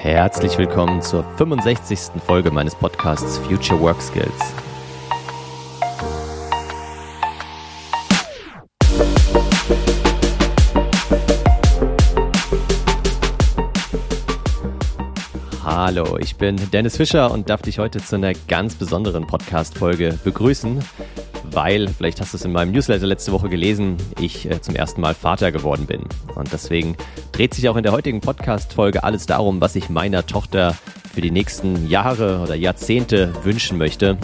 Herzlich willkommen zur 65. Folge meines Podcasts Future Work Skills. Hallo, ich bin Dennis Fischer und darf dich heute zu einer ganz besonderen Podcast-Folge begrüßen weil, vielleicht hast du es in meinem Newsletter letzte Woche gelesen, ich äh, zum ersten Mal Vater geworden bin. Und deswegen dreht sich auch in der heutigen Podcast-Folge alles darum, was ich meiner Tochter für die nächsten Jahre oder Jahrzehnte wünschen möchte.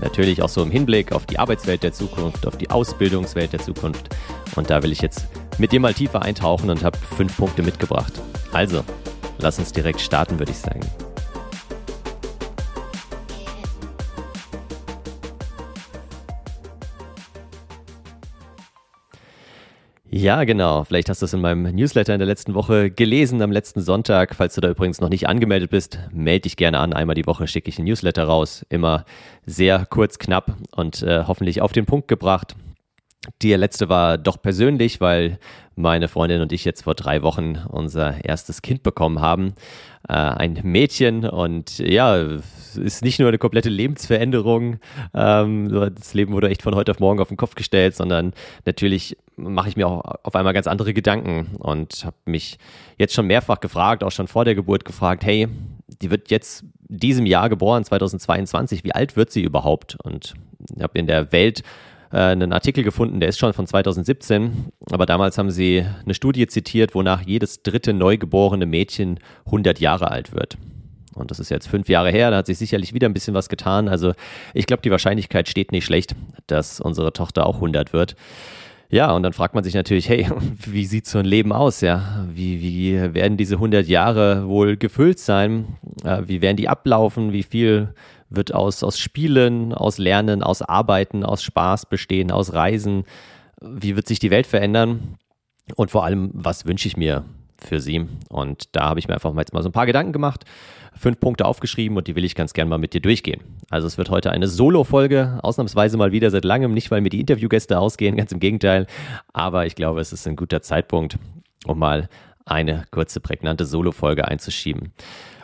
Natürlich auch so im Hinblick auf die Arbeitswelt der Zukunft, auf die Ausbildungswelt der Zukunft. Und da will ich jetzt mit dir mal tiefer eintauchen und habe fünf Punkte mitgebracht. Also, lass uns direkt starten, würde ich sagen. Ja, genau. Vielleicht hast du es in meinem Newsletter in der letzten Woche gelesen, am letzten Sonntag. Falls du da übrigens noch nicht angemeldet bist, melde dich gerne an. Einmal die Woche schicke ich ein Newsletter raus. Immer sehr kurz, knapp und äh, hoffentlich auf den Punkt gebracht. Die letzte war doch persönlich, weil meine Freundin und ich jetzt vor drei Wochen unser erstes Kind bekommen haben. Äh, ein Mädchen und ja, ist nicht nur eine komplette Lebensveränderung. Ähm, das Leben wurde echt von heute auf morgen auf den Kopf gestellt, sondern natürlich mache ich mir auch auf einmal ganz andere Gedanken und habe mich jetzt schon mehrfach gefragt, auch schon vor der Geburt gefragt, hey, die wird jetzt diesem Jahr geboren, 2022, wie alt wird sie überhaupt? Und habe in der Welt äh, einen Artikel gefunden, der ist schon von 2017, aber damals haben sie eine Studie zitiert, wonach jedes dritte neugeborene Mädchen 100 Jahre alt wird. Und das ist jetzt fünf Jahre her, da hat sich sicherlich wieder ein bisschen was getan. Also ich glaube, die Wahrscheinlichkeit steht nicht schlecht, dass unsere Tochter auch 100 wird. Ja, und dann fragt man sich natürlich, hey, wie sieht so ein Leben aus? Ja, wie, wie werden diese 100 Jahre wohl gefüllt sein? Äh, wie werden die ablaufen? Wie viel wird aus, aus Spielen, aus Lernen, aus Arbeiten, aus Spaß bestehen, aus Reisen? Wie wird sich die Welt verändern? Und vor allem, was wünsche ich mir für sie? Und da habe ich mir einfach mal jetzt mal so ein paar Gedanken gemacht fünf Punkte aufgeschrieben und die will ich ganz gern mal mit dir durchgehen. Also es wird heute eine Solo-Folge, ausnahmsweise mal wieder seit langem, nicht weil mir die Interviewgäste ausgehen, ganz im Gegenteil, aber ich glaube, es ist ein guter Zeitpunkt, um mal eine kurze, prägnante Solo-Folge einzuschieben.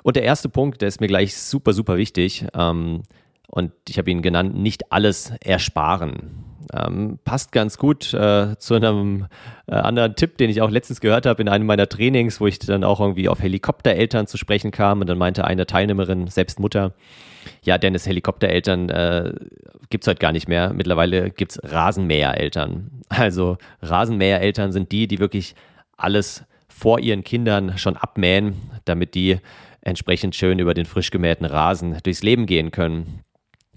Und der erste Punkt, der ist mir gleich super, super wichtig ähm, und ich habe ihn genannt, nicht alles ersparen. Ähm, passt ganz gut äh, zu einem äh, anderen Tipp, den ich auch letztens gehört habe in einem meiner Trainings, wo ich dann auch irgendwie auf Helikoptereltern zu sprechen kam und dann meinte eine Teilnehmerin, selbst Mutter, ja, Dennis, Helikoptereltern äh, gibt es heute gar nicht mehr. Mittlerweile gibt es Rasenmähereltern. Also Rasenmähereltern sind die, die wirklich alles vor ihren Kindern schon abmähen, damit die entsprechend schön über den frisch gemähten Rasen durchs Leben gehen können.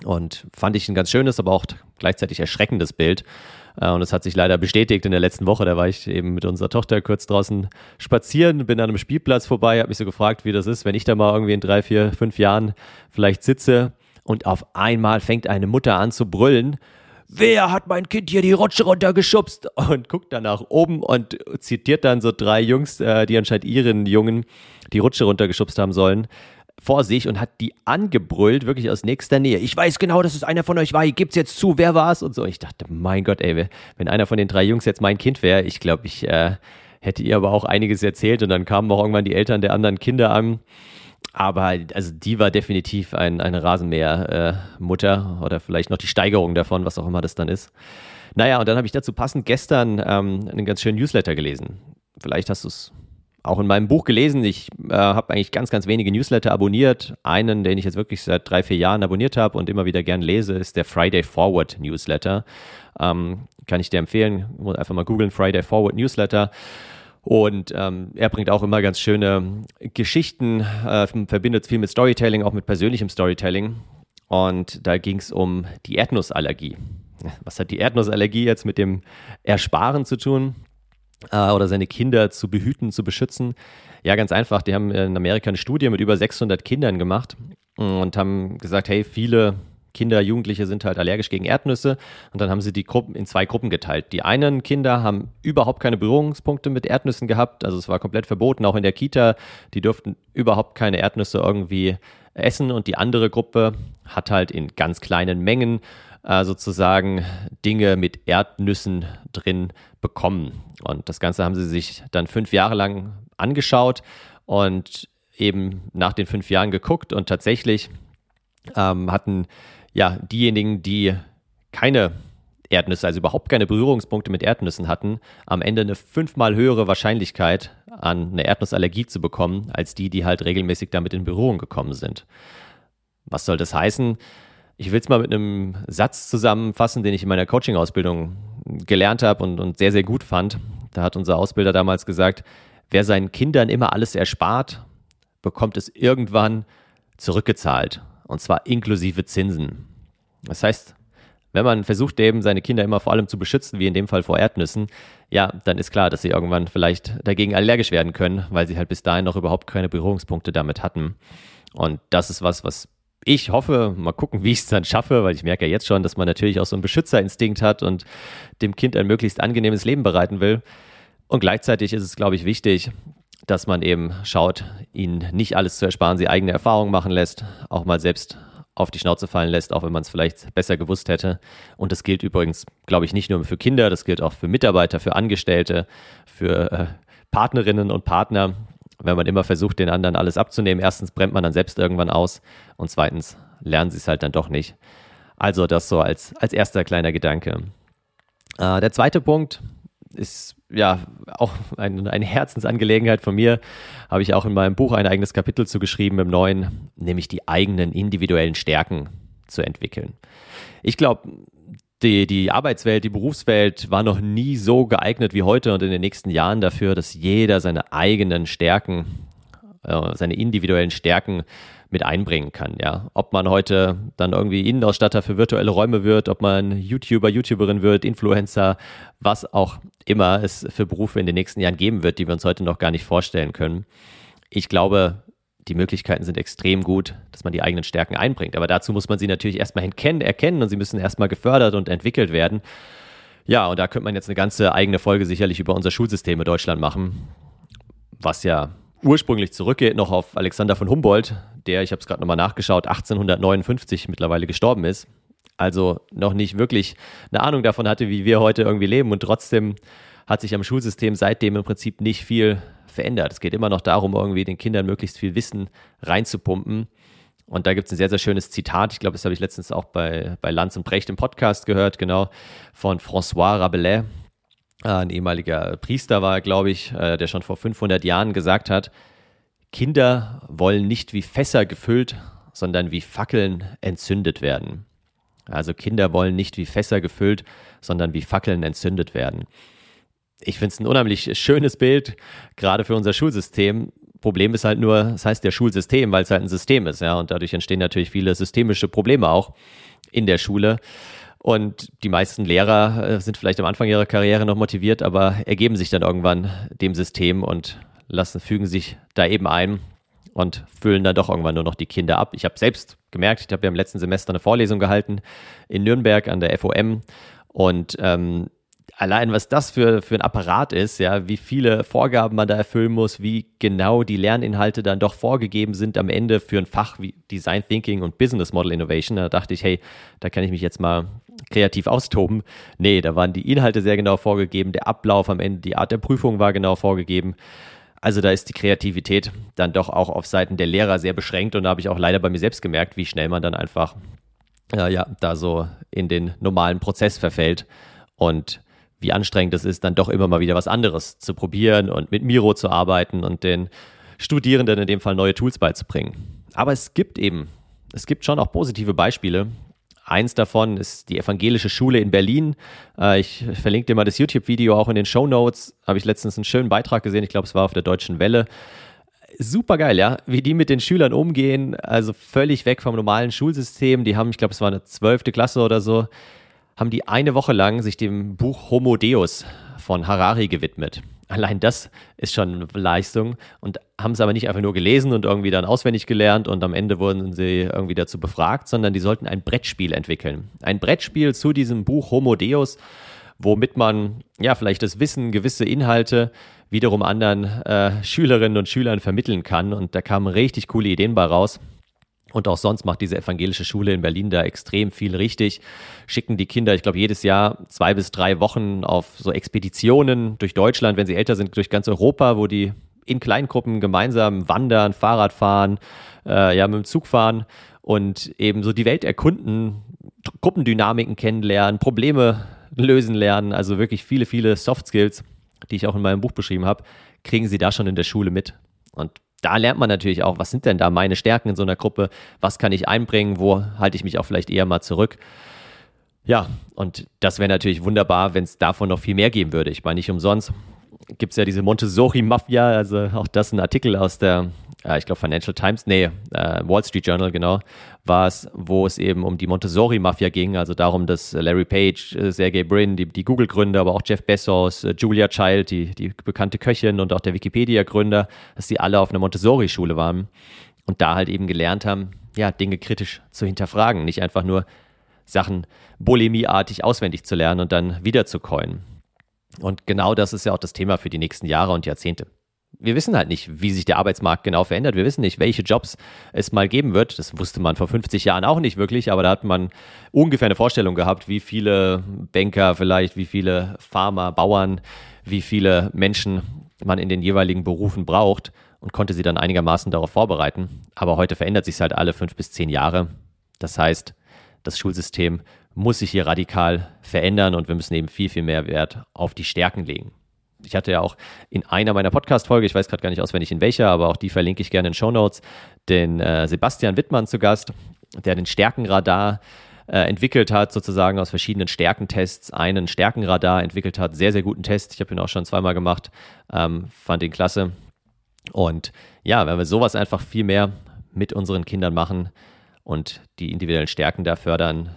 Und fand ich ein ganz schönes, aber auch gleichzeitig erschreckendes Bild. Äh, und es hat sich leider bestätigt in der letzten Woche. Da war ich eben mit unserer Tochter kurz draußen spazieren, bin an einem Spielplatz vorbei, habe mich so gefragt, wie das ist, wenn ich da mal irgendwie in drei, vier, fünf Jahren vielleicht sitze und auf einmal fängt eine Mutter an zu brüllen. Wer hat mein Kind hier die Rutsche runtergeschubst? Und guckt dann nach oben und zitiert dann so drei Jungs, äh, die anscheinend ihren Jungen die Rutsche runtergeschubst haben sollen vor sich und hat die angebrüllt, wirklich aus nächster Nähe. Ich weiß genau, dass es einer von euch war. Gibt's jetzt zu, wer war's? Und so. Ich dachte, mein Gott, ey, wenn einer von den drei Jungs jetzt mein Kind wäre, ich glaube, ich äh, hätte ihr aber auch einiges erzählt und dann kamen auch irgendwann die Eltern der anderen Kinder an. Aber also die war definitiv ein, eine Rasenmäher-Mutter äh, oder vielleicht noch die Steigerung davon, was auch immer das dann ist. Naja, und dann habe ich dazu passend gestern ähm, einen ganz schönen Newsletter gelesen. Vielleicht hast du es auch in meinem Buch gelesen. Ich äh, habe eigentlich ganz, ganz wenige Newsletter abonniert. Einen, den ich jetzt wirklich seit drei, vier Jahren abonniert habe und immer wieder gern lese, ist der Friday Forward Newsletter. Ähm, kann ich dir empfehlen. Einfach mal googeln, Friday Forward Newsletter. Und ähm, er bringt auch immer ganz schöne Geschichten, äh, verbindet viel mit Storytelling, auch mit persönlichem Storytelling. Und da ging es um die Erdnussallergie. Was hat die Erdnussallergie jetzt mit dem Ersparen zu tun? äh, oder seine Kinder zu behüten, zu beschützen? Ja, ganz einfach. Die haben in Amerika eine Studie mit über 600 Kindern gemacht und haben gesagt, hey, viele Kinder, Jugendliche sind halt allergisch gegen Erdnüsse. Und dann haben sie die Gruppen in zwei Gruppen geteilt. Die einen Kinder haben überhaupt keine Berührungspunkte mit Erdnüssen gehabt. Also es war komplett verboten, auch in der Kita. Die durften überhaupt keine Erdnüsse irgendwie essen. Und die andere Gruppe hat halt in ganz kleinen Mengen äh, sozusagen Dinge mit Erdnüssen drin bekommen. Und das Ganze haben sie sich dann fünf Jahre lang angeschaut und eben nach den fünf Jahren geguckt und tatsächlich ähm, hatten ja diejenigen, die keine Erdnüsse, also überhaupt keine Berührungspunkte mit Erdnüssen hatten, am Ende eine fünfmal höhere Wahrscheinlichkeit an eine Erdnussallergie zu bekommen, als die, die halt regelmäßig damit in Berührung gekommen sind. Was soll das heißen? Ich will es mal mit einem Satz zusammenfassen, den ich in meiner Coaching-Ausbildung gelernt habe und, und sehr, sehr gut fand. Da hat unser Ausbilder damals gesagt, wer seinen Kindern immer alles erspart, bekommt es irgendwann zurückgezahlt. Und zwar inklusive Zinsen. Das heißt, wenn man versucht, eben seine Kinder immer vor allem zu beschützen, wie in dem Fall vor Erdnüssen, ja, dann ist klar, dass sie irgendwann vielleicht dagegen allergisch werden können, weil sie halt bis dahin noch überhaupt keine Berührungspunkte damit hatten. Und das ist was, was ich hoffe, mal gucken, wie ich es dann schaffe, weil ich merke ja jetzt schon, dass man natürlich auch so einen Beschützerinstinkt hat und dem Kind ein möglichst angenehmes Leben bereiten will. Und gleichzeitig ist es, glaube ich, wichtig, dass man eben schaut, ihnen nicht alles zu ersparen, sie eigene Erfahrungen machen lässt, auch mal selbst auf die Schnauze fallen lässt, auch wenn man es vielleicht besser gewusst hätte. Und das gilt übrigens, glaube ich, nicht nur für Kinder, das gilt auch für Mitarbeiter, für Angestellte, für äh, Partnerinnen und Partner. Wenn man immer versucht, den anderen alles abzunehmen, erstens brennt man dann selbst irgendwann aus und zweitens lernen sie es halt dann doch nicht. Also das so als, als erster kleiner Gedanke. Äh, der zweite Punkt ist ja auch ein, eine Herzensangelegenheit von mir. Habe ich auch in meinem Buch ein eigenes Kapitel zu geschrieben im neuen, nämlich die eigenen individuellen Stärken zu entwickeln. Ich glaube, die, die Arbeitswelt, die Berufswelt war noch nie so geeignet wie heute und in den nächsten Jahren dafür, dass jeder seine eigenen Stärken, äh, seine individuellen Stärken mit einbringen kann. Ja, ob man heute dann irgendwie Innenausstatter für virtuelle Räume wird, ob man YouTuber, YouTuberin wird, Influencer, was auch immer es für Berufe in den nächsten Jahren geben wird, die wir uns heute noch gar nicht vorstellen können. Ich glaube, die Möglichkeiten sind extrem gut, dass man die eigenen Stärken einbringt. Aber dazu muss man sie natürlich erstmal erkennen und sie müssen erstmal gefördert und entwickelt werden. Ja, und da könnte man jetzt eine ganze eigene Folge sicherlich über unser Schulsystem in Deutschland machen, was ja ursprünglich zurückgeht noch auf Alexander von Humboldt, der, ich habe es gerade nochmal nachgeschaut, 1859 mittlerweile gestorben ist. Also noch nicht wirklich eine Ahnung davon hatte, wie wir heute irgendwie leben. Und trotzdem hat sich am Schulsystem seitdem im Prinzip nicht viel verändert. Es geht immer noch darum, irgendwie den Kindern möglichst viel Wissen reinzupumpen. Und da gibt es ein sehr, sehr schönes Zitat. Ich glaube, das habe ich letztens auch bei, bei Lanz und Brecht im Podcast gehört, genau, von François Rabelais. Äh, ein ehemaliger Priester war, glaube ich, äh, der schon vor 500 Jahren gesagt hat, Kinder wollen nicht wie Fässer gefüllt, sondern wie Fackeln entzündet werden. Also Kinder wollen nicht wie Fässer gefüllt, sondern wie Fackeln entzündet werden. Ich finde es ein unheimlich schönes Bild, gerade für unser Schulsystem. Problem ist halt nur, es heißt ja Schulsystem, weil es halt ein System ist, ja, und dadurch entstehen natürlich viele systemische Probleme auch in der Schule. Und die meisten Lehrer äh, sind vielleicht am Anfang ihrer Karriere noch motiviert, aber ergeben sich dann irgendwann dem System und lassen, fügen sich da eben ein und füllen dann doch irgendwann nur noch die Kinder ab. Ich habe selbst gemerkt, ich habe ja im letzten Semester eine Vorlesung gehalten in Nürnberg an der FOM und ähm, allein was das für, für ein Apparat ist, ja, wie viele Vorgaben man da erfüllen muss, wie genau die Lerninhalte dann doch vorgegeben sind am Ende für ein Fach wie Design Thinking und Business Model Innovation. Da dachte ich, hey, da kann ich mich jetzt mal kreativ austoben. Nee, da waren die Inhalte sehr genau vorgegeben, der Ablauf am Ende, die Art der Prüfung war genau vorgegeben. Also da ist die Kreativität dann doch auch auf Seiten der Lehrer sehr beschränkt und da habe ich auch leider bei mir selbst gemerkt, wie schnell man dann einfach äh, ja, da so in den normalen Prozess verfällt und wie anstrengend es ist, dann doch immer mal wieder was anderes zu probieren und mit Miro zu arbeiten und den Studierenden in dem Fall neue Tools beizubringen. Aber es gibt eben, es gibt schon auch positive Beispiele, Eins davon ist die evangelische Schule in Berlin. Äh, ich verlinke dir mal das YouTube-Video auch in den Show Notes. Habe ich letztens einen schönen Beitrag gesehen. Ich glaube, es war auf der Deutschen Welle. Super geil, ja, wie die mit den Schülern umgehen. Also völlig weg vom normalen Schulsystem. Die haben, ich glaube, es war eine zwölfte Klasse oder so, haben die eine Woche lang sich dem Buch Homo Deus von Harari gewidmet. Allein das ist schon Leistung und haben es aber nicht einfach nur gelesen und irgendwie dann auswendig gelernt und am Ende wurden sie irgendwie dazu befragt, sondern die sollten ein Brettspiel entwickeln. Ein Brettspiel zu diesem Buch Homo Deus, womit man ja vielleicht das Wissen, gewisse Inhalte wiederum anderen äh, Schülerinnen und Schülern vermitteln kann. Und da kamen richtig coole Ideen bei raus. Und auch sonst macht diese evangelische Schule in Berlin da extrem viel richtig. Schicken die Kinder, ich glaube, jedes Jahr zwei bis drei Wochen auf so Expeditionen durch Deutschland, wenn sie älter sind, durch ganz Europa, wo die in Kleingruppen gemeinsam wandern, Fahrrad fahren, äh, ja, mit dem Zug fahren und eben so die Welt erkunden, Gruppendynamiken kennenlernen, Probleme lösen lernen, also wirklich viele, viele Soft Skills, die ich auch in meinem Buch beschrieben habe, kriegen sie da schon in der Schule mit. Und da lernt man natürlich auch, was sind denn da meine Stärken in so einer Gruppe, was kann ich einbringen, wo halte ich mich auch vielleicht eher mal zurück. Ja, und das wäre natürlich wunderbar, wenn es davon noch viel mehr geben würde. Ich meine, nicht umsonst gibt es ja diese Montessori-Mafia, also auch das ein Artikel aus der, äh, ich glaube, Financial Times, nee, äh, Wall Street Journal, genau, war es, wo es eben um die Montessori-Mafia ging, also darum, dass Larry Page, äh, Sergey Brin, die, die Google-Gründer, aber auch Jeff Bezos, äh, Julia Child, die, die bekannte Köchin und auch der Wikipedia-Gründer, dass sie alle auf einer Montessori-Schule waren und da halt eben gelernt haben, ja, Dinge kritisch zu hinterfragen, nicht einfach nur Sachen bulimieartig auswendig zu lernen und dann wieder zu coinen. Und genau das ist ja auch das Thema für die nächsten Jahre und Jahrzehnte. Wir wissen halt nicht, wie sich der Arbeitsmarkt genau verändert. Wir wissen nicht, welche Jobs es mal geben wird. Das wusste man vor 50 Jahren auch nicht wirklich, aber da hat man ungefähr eine Vorstellung gehabt, wie viele Banker vielleicht, wie viele Farmer, Bauern, wie viele Menschen man in den jeweiligen Berufen braucht und konnte sie dann einigermaßen darauf vorbereiten. Aber heute verändert sich es halt alle fünf bis zehn Jahre. Das heißt, das Schulsystem muss sich hier radikal verändern und wir müssen eben viel, viel mehr Wert auf die Stärken legen. Ich hatte ja auch in einer meiner Podcast-Folge, ich weiß gerade gar nicht auswendig in welcher, aber auch die verlinke ich gerne in Show Notes, den äh, Sebastian Wittmann zu Gast, der den Stärkenradar äh, entwickelt hat, sozusagen aus verschiedenen Stärkentests einen Stärkenradar entwickelt hat. Sehr, sehr guten Test. Ich habe ihn auch schon zweimal gemacht, ähm, fand ihn klasse. Und ja, wenn wir sowas einfach viel mehr mit unseren Kindern machen und die individuellen Stärken da fördern,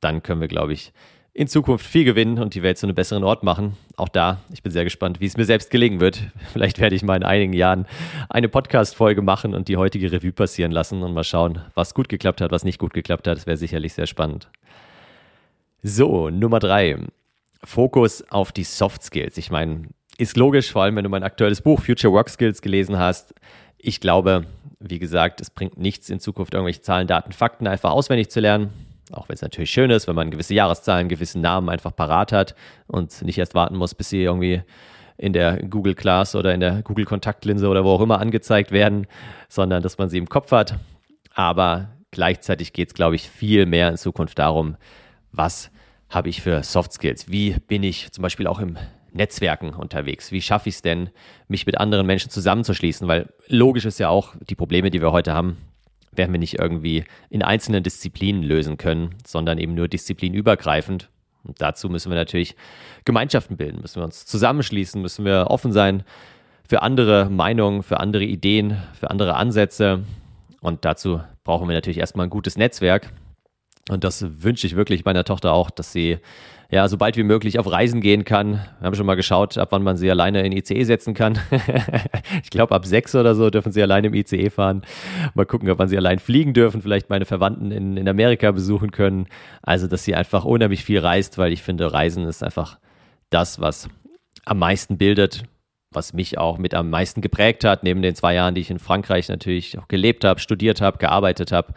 dann können wir, glaube ich, in Zukunft viel gewinnen und die Welt zu einem besseren Ort machen. Auch da, ich bin sehr gespannt, wie es mir selbst gelingen wird. Vielleicht werde ich mal in einigen Jahren eine Podcast-Folge machen und die heutige Revue passieren lassen und mal schauen, was gut geklappt hat, was nicht gut geklappt hat. Das wäre sicherlich sehr spannend. So, Nummer drei. Fokus auf die Soft Skills. Ich meine, ist logisch, vor allem wenn du mein aktuelles Buch Future Work Skills gelesen hast. Ich glaube, wie gesagt, es bringt nichts in Zukunft irgendwelche Zahlen, Daten, Fakten einfach auswendig zu lernen auch wenn es natürlich schön ist, wenn man gewisse Jahreszahlen, gewisse Namen einfach parat hat und nicht erst warten muss, bis sie irgendwie in der Google Class oder in der Google Kontaktlinse oder wo auch immer angezeigt werden, sondern dass man sie im Kopf hat. Aber gleichzeitig geht es, glaube ich, viel mehr in Zukunft darum, was habe ich für Soft Skills? Wie bin ich zum Beispiel auch im Netzwerken unterwegs? Wie schaffe ich es denn, mich mit anderen Menschen zusammenzuschließen? Weil logisch ist ja auch, die Probleme, die wir heute haben, werden wir nicht irgendwie in einzelnen Disziplinen lösen können, sondern eben nur disziplinübergreifend. Und dazu müssen wir natürlich Gemeinschaften bilden, müssen wir uns zusammenschließen, müssen wir offen sein für andere Meinungen, für andere Ideen, für andere Ansätze. Und dazu brauchen wir natürlich erstmal ein gutes Netzwerk. Und das wünsche ich wirklich meiner Tochter auch, dass sie ja, so bald wie möglich auf Reisen gehen kann. Wir haben schon mal geschaut, ab wann man sie alleine in ICE setzen kann. ich glaube, ab sechs oder so dürfen sie alleine im ICE fahren. Mal gucken, ob man sie allein fliegen dürfen, vielleicht meine Verwandten in, in Amerika besuchen können. Also, dass sie einfach unheimlich viel reist, weil ich finde, Reisen ist einfach das, was am meisten bildet, was mich auch mit am meisten geprägt hat, neben den zwei Jahren, die ich in Frankreich natürlich auch gelebt habe, studiert habe, gearbeitet habe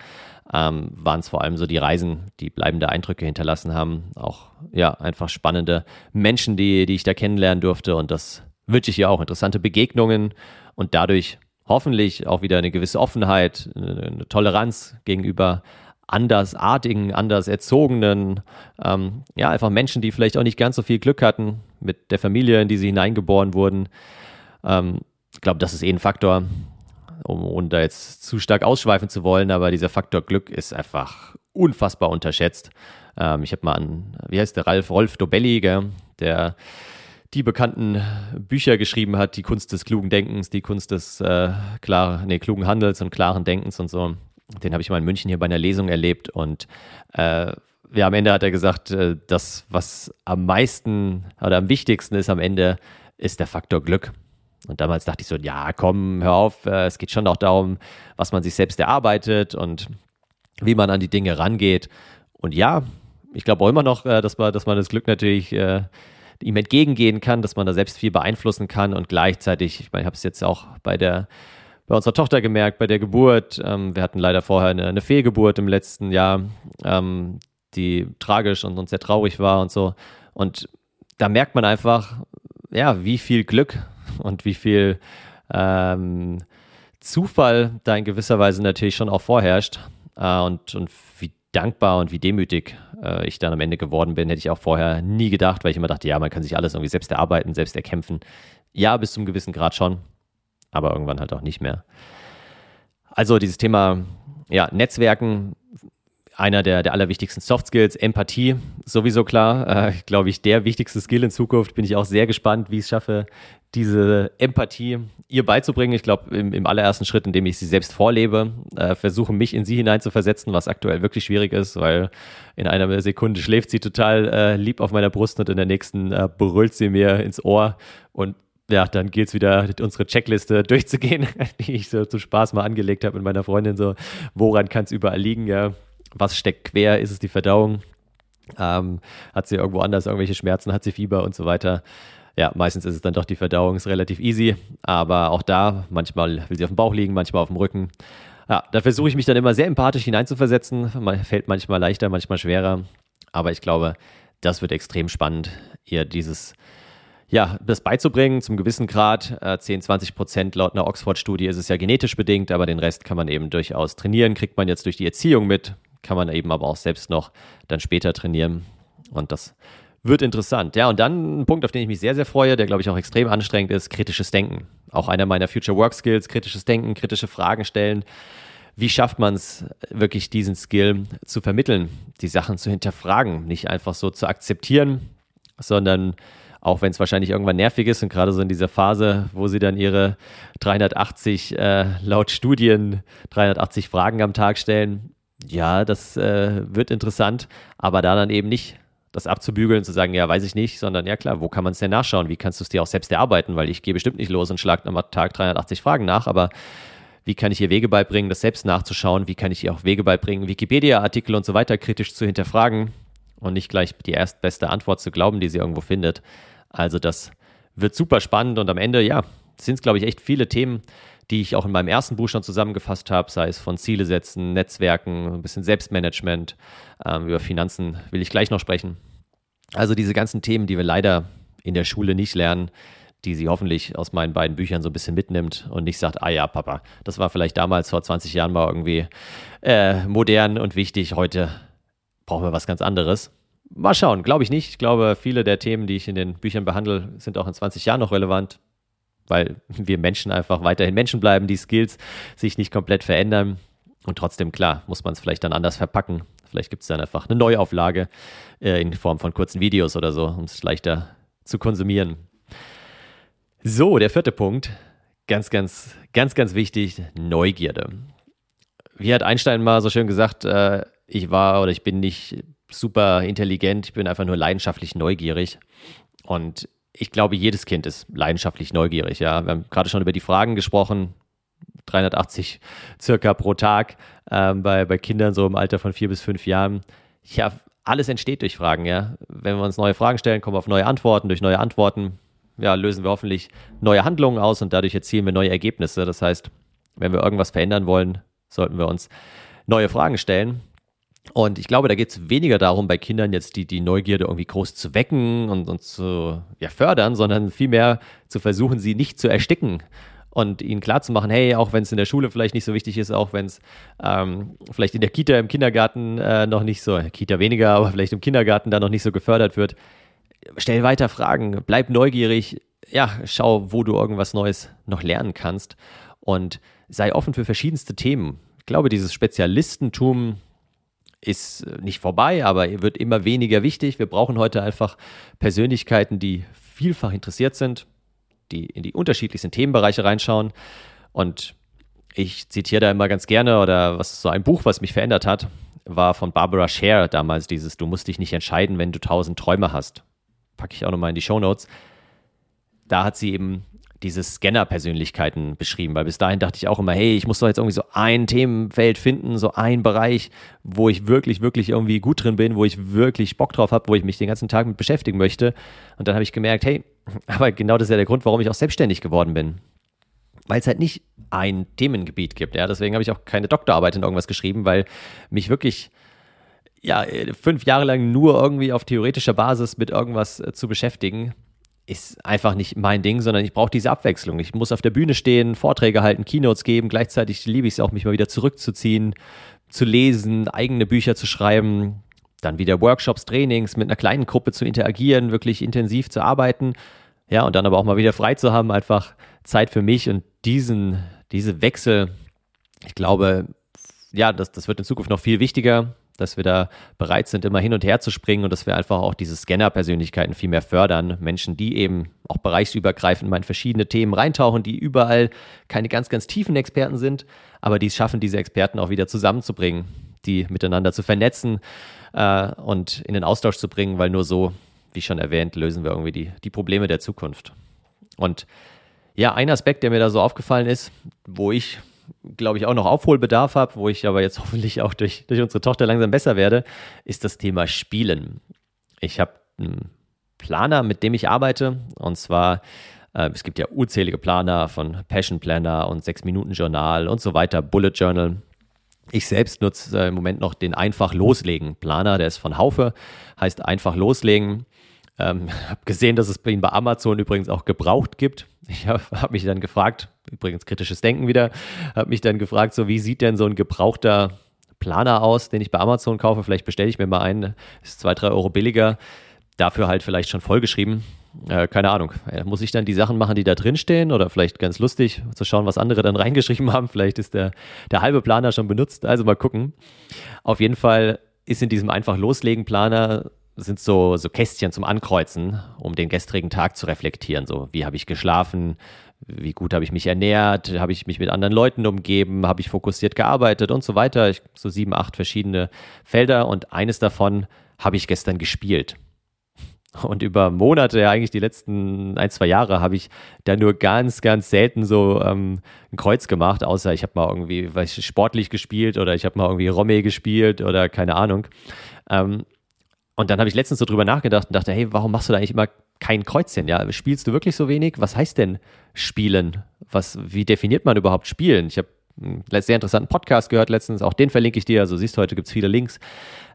ähm, waren es vor allem so die Reisen, die bleibende Eindrücke hinterlassen haben. Auch ja, einfach spannende Menschen, die, die ich da kennenlernen durfte. Und das wünsche ich ja auch. Interessante Begegnungen und dadurch hoffentlich auch wieder eine gewisse Offenheit, eine Toleranz gegenüber andersartigen, anders erzogenen, ähm, ja, einfach Menschen, die vielleicht auch nicht ganz so viel Glück hatten mit der Familie, in die sie hineingeboren wurden. Ähm, ich glaube, das ist eh ein Faktor, um, ohne da jetzt zu stark ausschweifen zu wollen, aber dieser Faktor Glück ist einfach unfassbar unterschätzt. Ähm, ich habe mal an, wie heißt der, Ralf Rolf Dobelli, gell, der die bekannten Bücher geschrieben hat, die Kunst des klugen Denkens, die Kunst des äh, klar, nee, klugen Handels und klaren Denkens und so. Den habe ich mal in München hier bei einer Lesung erlebt und äh, ja, am Ende hat er gesagt, äh, das, was am meisten oder am wichtigsten ist am Ende, ist der Faktor Glück. Und damals dachte ich so, ja, komm, hör auf, äh, es geht schon auch darum, was man sich selbst erarbeitet und wie man an die Dinge rangeht. Und ja, ich glaube auch immer noch, äh, dass, man, dass man das Glück natürlich äh, ihm entgegengehen kann, dass man da selbst viel beeinflussen kann und gleichzeitig, ich meine, ich habe es jetzt auch bei der bei unserer Tochter gemerkt, bei der Geburt. Ähm, wir hatten leider vorher eine, eine Fehlgeburt im letzten Jahr, ähm, die tragisch und, und sehr traurig war und so. Und da merkt man einfach, ja, wie viel Glück und wie viel ähm, Zufall da in gewisser Weise natürlich schon auch vorherrscht. Äh, und, und wie dankbar und wie demütig äh, ich dann am Ende geworden bin, hätte ich auch vorher nie gedacht, weil ich immer dachte, ja, man kann sich alles irgendwie selbst erarbeiten, selbst erkämpfen. Ja, bis zum gewissen Grad schon, aber irgendwann halt auch nicht mehr. Also dieses Thema ja, Netzwerken, einer der, der allerwichtigsten Soft Skills, Empathie, sowieso klar, äh, glaube ich, der wichtigste Skill in Zukunft. Bin ich auch sehr gespannt, wie ich es schaffe, diese Empathie ihr beizubringen. Ich glaube, im, im, allerersten Schritt, indem ich sie selbst vorlebe, äh, versuche mich in sie hineinzuversetzen, was aktuell wirklich schwierig ist, weil in einer Sekunde schläft sie total äh, lieb auf meiner Brust und in der nächsten äh, brüllt sie mir ins Ohr und ja, dann geht es wieder, unsere Checkliste durchzugehen, die ich so zum Spaß mal angelegt habe mit meiner Freundin. So, woran kann es überall liegen? Ja, was steckt quer? Ist es die Verdauung? Ähm, hat sie irgendwo anders irgendwelche Schmerzen? Hat sie Fieber und so weiter? Ja, meistens ist es dann doch die Verdauung, ist relativ easy. Aber auch da, manchmal will sie auf dem Bauch liegen, manchmal auf dem Rücken. Ja, da versuche ich mich dann immer sehr empathisch hineinzuversetzen. Fällt manchmal leichter, manchmal schwerer. Aber ich glaube, das wird extrem spannend, ihr dieses ja, das beizubringen zum gewissen Grad. Äh, 10, 20 Prozent laut einer Oxford-Studie ist es ja genetisch bedingt, aber den Rest kann man eben durchaus trainieren, kriegt man jetzt durch die Erziehung mit, kann man eben aber auch selbst noch dann später trainieren. Und das wird interessant. Ja, und dann ein Punkt, auf den ich mich sehr, sehr freue, der, glaube ich, auch extrem anstrengend ist, kritisches Denken. Auch einer meiner Future Work Skills, kritisches Denken, kritische Fragen stellen. Wie schafft man es wirklich, diesen Skill zu vermitteln, die Sachen zu hinterfragen, nicht einfach so zu akzeptieren, sondern auch wenn es wahrscheinlich irgendwann nervig ist und gerade so in dieser Phase, wo sie dann ihre 380, äh, laut Studien, 380 Fragen am Tag stellen, ja, das äh, wird interessant, aber da dann eben nicht das abzubügeln, zu sagen, ja, weiß ich nicht, sondern ja klar, wo kann man es denn nachschauen? Wie kannst du es dir auch selbst erarbeiten? Weil ich gehe bestimmt nicht los und schlage am Tag 380 Fragen nach, aber wie kann ich ihr Wege beibringen, das selbst nachzuschauen? Wie kann ich ihr auch Wege beibringen, Wikipedia-Artikel und so weiter kritisch zu hinterfragen und nicht gleich die erstbeste Antwort zu glauben, die sie irgendwo findet? Also das wird super spannend und am Ende, ja, sind es, glaube ich, echt viele Themen, die ich auch in meinem ersten Buch schon zusammengefasst habe, sei es von Ziele setzen, Netzwerken, ein bisschen Selbstmanagement, ähm, über Finanzen will ich gleich noch sprechen. Also diese ganzen Themen, die wir leider in der Schule nicht lernen, die sie hoffentlich aus meinen beiden Büchern so ein bisschen mitnimmt und nicht sagt, ah ja, Papa, das war vielleicht damals vor 20 Jahren mal irgendwie äh, modern und wichtig, heute brauchen wir was ganz anderes. Mal schauen, glaube ich nicht. Ich glaube, viele der Themen, die ich in den Büchern behandle, sind auch in 20 Jahren noch relevant weil wir Menschen einfach weiterhin Menschen bleiben, die Skills sich nicht komplett verändern. Und trotzdem, klar, muss man es vielleicht dann anders verpacken. Vielleicht gibt es dann einfach eine Neuauflage äh, in Form von kurzen Videos oder so, um es leichter zu konsumieren. So, der vierte Punkt. Ganz, ganz, ganz, ganz wichtig: Neugierde. Wie hat Einstein mal so schön gesagt, äh, ich war oder ich bin nicht super intelligent, ich bin einfach nur leidenschaftlich neugierig. Und ich glaube, jedes Kind ist leidenschaftlich neugierig. Ja, wir haben gerade schon über die Fragen gesprochen. 380 circa pro Tag ähm, bei, bei Kindern so im Alter von vier bis fünf Jahren. Ja, alles entsteht durch Fragen. Ja, wenn wir uns neue Fragen stellen, kommen wir auf neue Antworten. Durch neue Antworten ja, lösen wir hoffentlich neue Handlungen aus und dadurch erzielen wir neue Ergebnisse. Das heißt, wenn wir irgendwas verändern wollen, sollten wir uns neue Fragen stellen. Und ich glaube, da geht es weniger darum, bei Kindern jetzt die, die Neugierde irgendwie groß zu wecken und, und zu ja, fördern, sondern vielmehr zu versuchen, sie nicht zu ersticken und ihnen klarzumachen, hey, auch wenn es in der Schule vielleicht nicht so wichtig ist, auch wenn es ähm, vielleicht in der Kita, im Kindergarten äh, noch nicht so, Kita weniger, aber vielleicht im Kindergarten da noch nicht so gefördert wird, stell weiter Fragen, bleib neugierig, ja, schau, wo du irgendwas Neues noch lernen kannst und sei offen für verschiedenste Themen. Ich glaube, dieses Spezialistentum, ist nicht vorbei, aber wird immer weniger wichtig. Wir brauchen heute einfach Persönlichkeiten, die vielfach interessiert sind, die in die unterschiedlichsten Themenbereiche reinschauen. Und ich zitiere da immer ganz gerne, oder was so ein Buch, was mich verändert hat, war von Barbara Scher damals dieses Du musst dich nicht entscheiden, wenn du tausend Träume hast. Packe ich auch nochmal in die Show Notes. Da hat sie eben diese Scanner-Persönlichkeiten beschrieben, weil bis dahin dachte ich auch immer, hey, ich muss doch jetzt irgendwie so ein Themenfeld finden, so ein Bereich, wo ich wirklich, wirklich irgendwie gut drin bin, wo ich wirklich Bock drauf habe, wo ich mich den ganzen Tag mit beschäftigen möchte. Und dann habe ich gemerkt, hey, aber genau das ist ja der Grund, warum ich auch selbstständig geworden bin. Weil es halt nicht ein Themengebiet gibt. Ja, deswegen habe ich auch keine Doktorarbeit in irgendwas geschrieben, weil mich wirklich ja, fünf Jahre lang nur irgendwie auf theoretischer Basis mit irgendwas äh, zu beschäftigen, ist einfach nicht mein Ding, sondern ich brauche diese Abwechslung. Ich muss auf der Bühne stehen, Vorträge halten, Keynotes geben. Gleichzeitig liebe ich es auch, mich mal wieder zurückzuziehen, zu lesen, eigene Bücher zu schreiben, dann wieder Workshops, Trainings mit einer kleinen Gruppe zu interagieren, wirklich intensiv zu arbeiten. Ja, und dann aber auch mal wieder frei zu haben, einfach Zeit für mich und diesen, diese Wechsel, ich glaube, ja, das, das wird in Zukunft noch viel wichtiger, dass wir da bereit sind, immer hin und her zu springen und dass wir einfach auch diese Scanner-Persönlichkeiten viel mehr fördern. Menschen, die eben auch bereichsübergreifend mal in verschiedene Themen reintauchen, die überall keine ganz, ganz tiefen Experten sind, aber die es schaffen, diese Experten auch wieder zusammenzubringen, die miteinander zu vernetzen äh, und in den Austausch zu bringen, weil nur so, wie schon erwähnt, lösen wir irgendwie die, die Probleme der Zukunft. Und ja, ein Aspekt, der mir da so aufgefallen ist, wo ich glaube ich, auch noch Aufholbedarf habe, wo ich aber jetzt hoffentlich auch durch, durch unsere Tochter langsam besser werde, ist das Thema Spielen. Ich habe einen Planer, mit dem ich arbeite. Und zwar, äh, es gibt ja unzählige Planer von Passion Planner und 6-Minuten-Journal und so weiter, Bullet Journal. Ich selbst nutze äh, im Moment noch den Einfach loslegen Planer, der ist von Haufe, heißt Einfach loslegen. Ähm, habe gesehen, dass es ihn bei Amazon übrigens auch gebraucht gibt. Ich habe hab mich dann gefragt, übrigens kritisches Denken wieder, habe mich dann gefragt, so wie sieht denn so ein gebrauchter Planer aus, den ich bei Amazon kaufe? Vielleicht bestelle ich mir mal einen, ist zwei, drei Euro billiger. Dafür halt vielleicht schon vollgeschrieben. Äh, keine Ahnung. Äh, muss ich dann die Sachen machen, die da drin stehen? Oder vielleicht ganz lustig zu schauen, was andere dann reingeschrieben haben. Vielleicht ist der, der halbe Planer schon benutzt. Also mal gucken. Auf jeden Fall ist in diesem einfach loslegen Planer sind so, so Kästchen zum Ankreuzen, um den gestrigen Tag zu reflektieren. So, wie habe ich geschlafen? Wie gut habe ich mich ernährt? Habe ich mich mit anderen Leuten umgeben? Habe ich fokussiert gearbeitet und so weiter? Ich, so sieben, acht verschiedene Felder und eines davon habe ich gestern gespielt. Und über Monate, ja eigentlich die letzten ein, zwei Jahre, habe ich da nur ganz, ganz selten so ähm, ein Kreuz gemacht, außer ich habe mal irgendwie weiß ich, sportlich gespielt oder ich habe mal irgendwie Romme gespielt oder keine Ahnung. Ähm, und dann habe ich letztens so drüber nachgedacht und dachte, hey, warum machst du da eigentlich immer kein Kreuzchen? Ja, spielst du wirklich so wenig? Was heißt denn spielen? Was, wie definiert man überhaupt spielen? Ich habe einen sehr interessanten Podcast gehört letztens, auch den verlinke ich dir. Also siehst du, heute gibt es viele Links.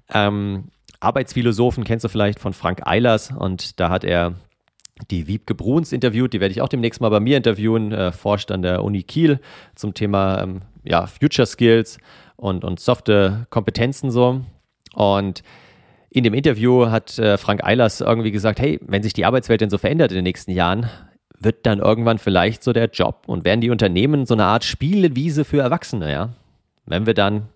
Ähm, Arbeitsphilosophen kennst du vielleicht von Frank Eilers und da hat er die Wiebke Bruns interviewt, die werde ich auch demnächst mal bei mir interviewen, äh, forscht an der Uni Kiel zum Thema ähm, ja, Future Skills und, und softe Kompetenzen so. Und in dem Interview hat äh, Frank Eilers irgendwie gesagt, hey, wenn sich die Arbeitswelt denn so verändert in den nächsten Jahren, wird dann irgendwann vielleicht so der Job und werden die Unternehmen so eine Art Spielewiese für Erwachsene, ja? Wenn wir dann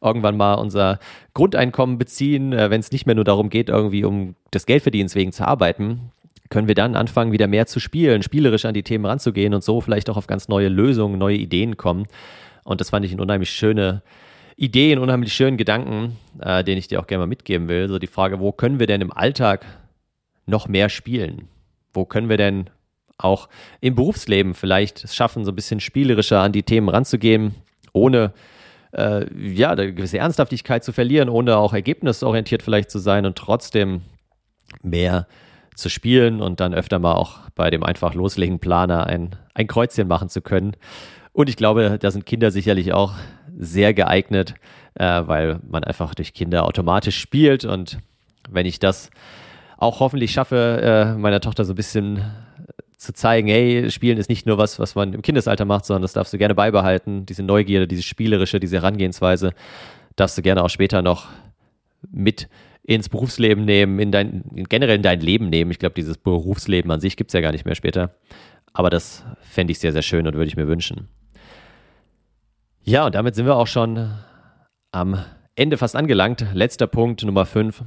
irgendwann mal unser Grundeinkommen beziehen, äh, wenn es nicht mehr nur darum geht, irgendwie um des Geldverdienens wegen zu arbeiten, können wir dann anfangen, wieder mehr zu spielen, spielerisch an die Themen ranzugehen und so vielleicht auch auf ganz neue Lösungen, neue Ideen kommen. Und das fand ich eine unheimlich schöne Ideen, unheimlich schönen Gedanken, äh, den ich dir auch gerne mal mitgeben will. So die Frage, wo können wir denn im Alltag noch mehr spielen? Wo können wir denn auch im Berufsleben vielleicht es schaffen, so ein bisschen spielerischer an die Themen ranzugehen, ohne äh, ja, eine gewisse Ernsthaftigkeit zu verlieren, ohne auch ergebnisorientiert vielleicht zu sein und trotzdem mehr zu spielen und dann öfter mal auch bei dem einfach loslegen Planer ein, ein Kreuzchen machen zu können. Und ich glaube, da sind Kinder sicherlich auch sehr geeignet, äh, weil man einfach durch Kinder automatisch spielt. Und wenn ich das auch hoffentlich schaffe, äh, meiner Tochter so ein bisschen zu zeigen, hey, Spielen ist nicht nur was, was man im Kindesalter macht, sondern das darfst du gerne beibehalten. Diese Neugierde, diese spielerische, diese Herangehensweise darfst du gerne auch später noch mit ins Berufsleben nehmen, in dein, generell in dein Leben nehmen. Ich glaube, dieses Berufsleben an sich gibt es ja gar nicht mehr später. Aber das fände ich sehr, sehr schön und würde ich mir wünschen. Ja, und damit sind wir auch schon am Ende fast angelangt. Letzter Punkt, Nummer 5,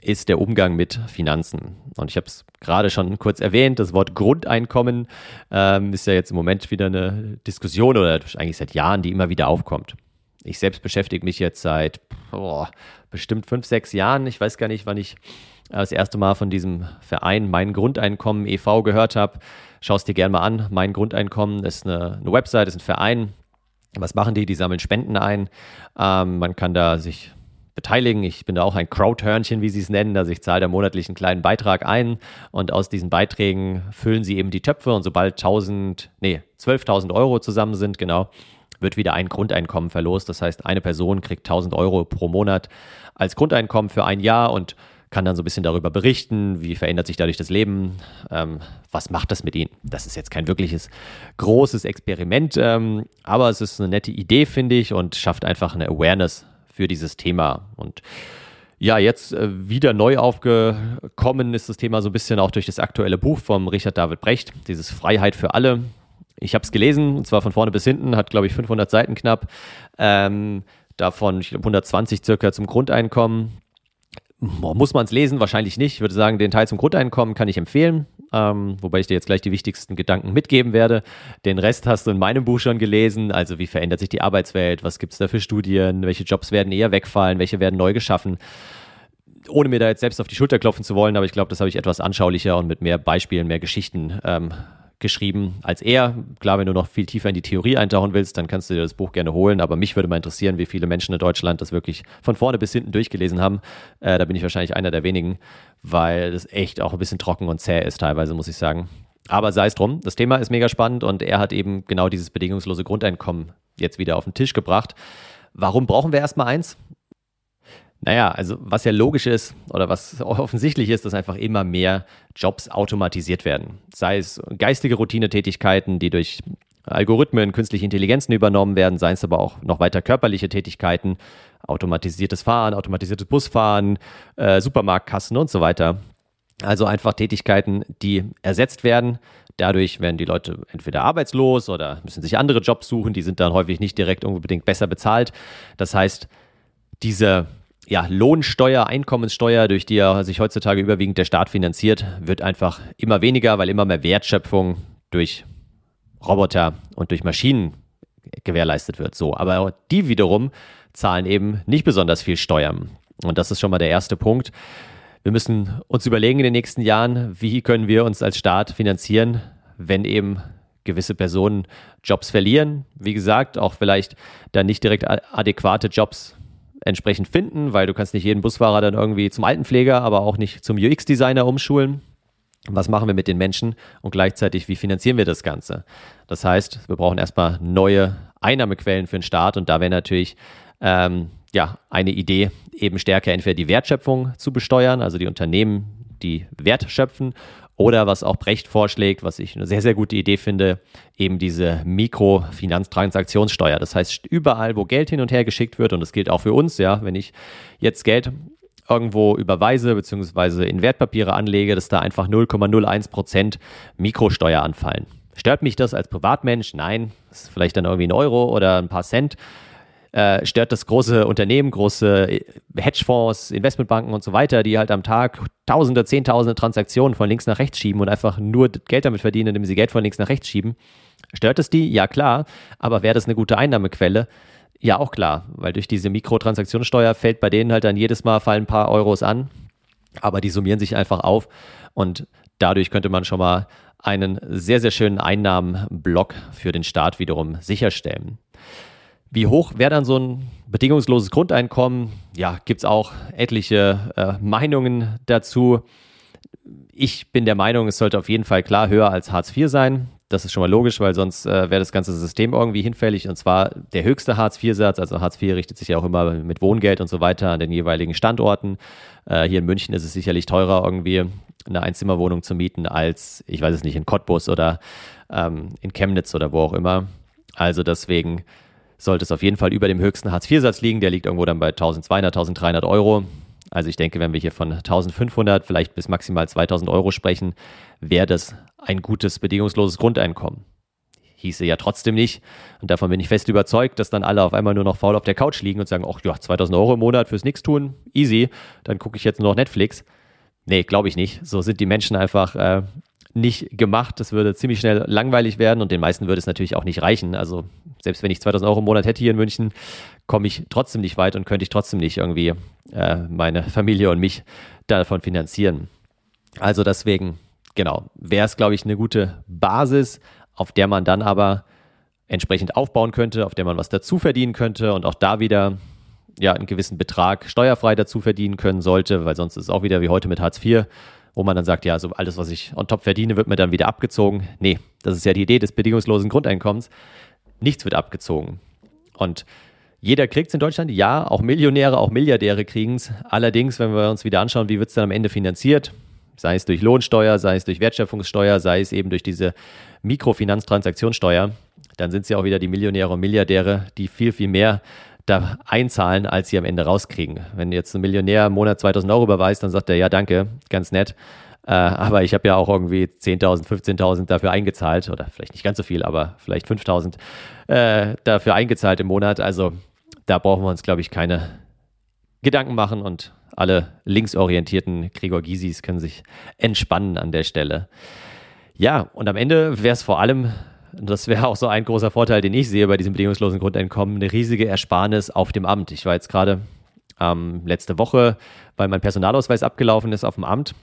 ist der Umgang mit Finanzen. Und ich habe es gerade schon kurz erwähnt, das Wort Grundeinkommen ähm, ist ja jetzt im Moment wieder eine Diskussion oder eigentlich seit Jahren, die immer wieder aufkommt. Ich selbst beschäftige mich jetzt seit boah, bestimmt fünf, sechs Jahren. Ich weiß gar nicht, wann ich das erste Mal von diesem Verein Mein Grundeinkommen e.V. gehört habe. Schau es dir gerne mal an. Mein Grundeinkommen ist eine, eine Website, ist ein Verein, was machen die? Die sammeln Spenden ein. Ähm, man kann da sich beteiligen. Ich bin da auch ein Crowdhörnchen, wie sie es nennen. Also ich zahle da monatlich einen kleinen Beitrag ein und aus diesen Beiträgen füllen sie eben die Töpfe und sobald 1000, nee, 12.000 Euro zusammen sind, genau, wird wieder ein Grundeinkommen verlost. Das heißt, eine Person kriegt 1000 Euro pro Monat als Grundeinkommen für ein Jahr und kann dann so ein bisschen darüber berichten, wie verändert sich dadurch das Leben, ähm, was macht das mit ihnen. Das ist jetzt kein wirkliches großes Experiment, ähm, aber es ist eine nette Idee, finde ich, und schafft einfach eine Awareness für dieses Thema. Und ja, jetzt äh, wieder neu aufgekommen ist das Thema so ein bisschen auch durch das aktuelle Buch vom Richard David Brecht, dieses Freiheit für alle. Ich habe es gelesen, und zwar von vorne bis hinten, hat, glaube ich, 500 Seiten knapp. Ähm, davon, ich glaube, 120 circa zum Grundeinkommen. Muss man es lesen? Wahrscheinlich nicht. Ich würde sagen, den Teil zum Grundeinkommen kann ich empfehlen, ähm, wobei ich dir jetzt gleich die wichtigsten Gedanken mitgeben werde. Den Rest hast du in meinem Buch schon gelesen. Also wie verändert sich die Arbeitswelt? Was gibt es da für Studien? Welche Jobs werden eher wegfallen? Welche werden neu geschaffen? Ohne mir da jetzt selbst auf die Schulter klopfen zu wollen, aber ich glaube, das habe ich etwas anschaulicher und mit mehr Beispielen, mehr Geschichten ähm, geschrieben als er. Klar, wenn du noch viel tiefer in die Theorie eintauchen willst, dann kannst du dir das Buch gerne holen. Aber mich würde mal interessieren, wie viele Menschen in Deutschland das wirklich von vorne bis hinten durchgelesen haben. Äh, da bin ich wahrscheinlich einer der wenigen, weil das echt auch ein bisschen trocken und zäh ist teilweise, muss ich sagen. Aber sei es drum, das Thema ist mega spannend und er hat eben genau dieses bedingungslose Grundeinkommen jetzt wieder auf den Tisch gebracht. Warum brauchen wir erstmal eins? Naja, also was ja logisch ist oder was offensichtlich ist, dass einfach immer mehr Jobs automatisiert werden. Sei es geistige Routinetätigkeiten, die durch Algorithmen, künstliche Intelligenzen übernommen werden, seien es aber auch noch weiter körperliche Tätigkeiten, automatisiertes Fahren, automatisiertes Busfahren, äh, Supermarktkassen und so weiter. Also einfach Tätigkeiten, die ersetzt werden. Dadurch werden die Leute entweder arbeitslos oder müssen sich andere Jobs suchen. Die sind dann häufig nicht direkt unbedingt besser bezahlt. Das heißt, diese ja, Lohnsteuer, Einkommenssteuer, durch die ja sich heutzutage überwiegend der Staat finanziert, wird einfach immer weniger, weil immer mehr Wertschöpfung durch Roboter und durch Maschinen gewährleistet wird. So, aber die wiederum zahlen eben nicht besonders viel Steuern. Und das ist schon mal der erste Punkt. Wir müssen uns überlegen in den nächsten Jahren, wie können wir uns als Staat finanzieren, wenn eben gewisse Personen Jobs verlieren. Wie gesagt, auch vielleicht dann nicht direkt adäquate Jobs entsprechend finden, weil du kannst nicht jeden Busfahrer dann irgendwie zum Altenpfleger, aber auch nicht zum UX-Designer umschulen. Was machen wir mit den Menschen und gleichzeitig, wie finanzieren wir das Ganze? Das heißt, wir brauchen erstmal neue Einnahmequellen für den Staat und da wäre natürlich ähm, ja, eine Idee, eben stärker entweder die Wertschöpfung zu besteuern, also die Unternehmen, die Wert schöpfen, oder was auch Brecht vorschlägt, was ich eine sehr, sehr gute Idee finde, eben diese Mikrofinanztransaktionssteuer. Das heißt, überall, wo Geld hin und her geschickt wird, und das gilt auch für uns, ja, wenn ich jetzt Geld irgendwo überweise beziehungsweise in Wertpapiere anlege, dass da einfach 0,01 Prozent Mikrosteuer anfallen. Stört mich das als Privatmensch? Nein, das ist vielleicht dann irgendwie ein Euro oder ein paar Cent äh, stört das große Unternehmen, große äh, Hedgefonds, Investmentbanken und so weiter, die halt am Tag Tausende, Zehntausende Transaktionen von links nach rechts schieben und einfach nur Geld damit verdienen, indem sie Geld von links nach rechts schieben. Stört es die? Ja, klar. Aber wäre das eine gute Einnahmequelle? Ja, auch klar, weil durch diese Mikrotransaktionssteuer fällt bei denen halt dann jedes Mal fallen ein paar Euros an, aber die summieren sich einfach auf und dadurch könnte man schon mal einen sehr, sehr schönen Einnahmenblock für den Staat wiederum sicherstellen. Wie hoch wäre dann so ein bedingungsloses Grundeinkommen? Ja, gibt es auch etliche äh, Meinungen dazu. Ich bin der Meinung, es sollte auf jeden Fall klar höher als Hartz IV sein. Das ist schon mal logisch, weil sonst äh, wäre das ganze System irgendwie hinfällig. Und zwar der höchste Hartz-IV-Satz. Also Hartz IV richtet sich ja auch immer mit Wohngeld und so weiter an den jeweiligen Standorten. Äh, hier in München ist es sicherlich teurer, irgendwie eine Einzimmerwohnung zu mieten, als, ich weiß es nicht, in Cottbus oder ähm, in Chemnitz oder wo auch immer. Also deswegen sollte es auf jeden Fall über dem höchsten Hartz-IV-Satz liegen. Der liegt irgendwo dann bei 1200, 1300 Euro. Also ich denke, wenn wir hier von 1500, vielleicht bis maximal 2000 Euro sprechen, wäre das ein gutes bedingungsloses Grundeinkommen. Hieße ja trotzdem nicht, und davon bin ich fest überzeugt, dass dann alle auf einmal nur noch faul auf der Couch liegen und sagen, ach ja, 2000 Euro im Monat fürs Nix-Tun, easy, dann gucke ich jetzt nur noch Netflix. Nee, glaube ich nicht. So sind die Menschen einfach äh, nicht gemacht. Das würde ziemlich schnell langweilig werden und den meisten würde es natürlich auch nicht reichen. Also selbst wenn ich 2000 Euro im Monat hätte hier in München, komme ich trotzdem nicht weit und könnte ich trotzdem nicht irgendwie äh, meine Familie und mich davon finanzieren. Also deswegen, genau, wäre es, glaube ich, eine gute Basis, auf der man dann aber entsprechend aufbauen könnte, auf der man was dazu verdienen könnte und auch da wieder ja einen gewissen Betrag steuerfrei dazu verdienen können sollte, weil sonst ist es auch wieder wie heute mit Hartz IV wo man dann sagt, ja, so alles, was ich on top verdiene, wird mir dann wieder abgezogen. Nee, das ist ja die Idee des bedingungslosen Grundeinkommens. Nichts wird abgezogen. Und Jeder kriegt es in Deutschland, ja, auch Millionäre, auch Milliardäre kriegen es. Allerdings, wenn wir uns wieder anschauen, wie wird es dann am Ende finanziert, sei es durch Lohnsteuer, sei es durch Wertschöpfungssteuer, sei es eben durch diese Mikrofinanztransaktionssteuer, dann sind es ja auch wieder die Millionäre und Milliardäre, die viel, viel mehr da einzahlen, als sie am Ende rauskriegen. Wenn jetzt ein Millionär im Monat 2000 Euro überweist, dann sagt er, ja, danke, ganz nett. Äh, aber ich habe ja auch irgendwie 10.000, 15.000 dafür eingezahlt oder vielleicht nicht ganz so viel, aber vielleicht 5.000 äh, dafür eingezahlt im Monat. Also da brauchen wir uns, glaube ich, keine Gedanken machen und alle linksorientierten Gregor Gysis können sich entspannen an der Stelle. Ja, und am Ende wäre es vor allem das wäre auch so ein großer Vorteil, den ich sehe bei diesem bedingungslosen Grundeinkommen, eine riesige Ersparnis auf dem Amt. Ich war jetzt gerade ähm, letzte Woche, weil mein Personalausweis abgelaufen ist auf dem Amt.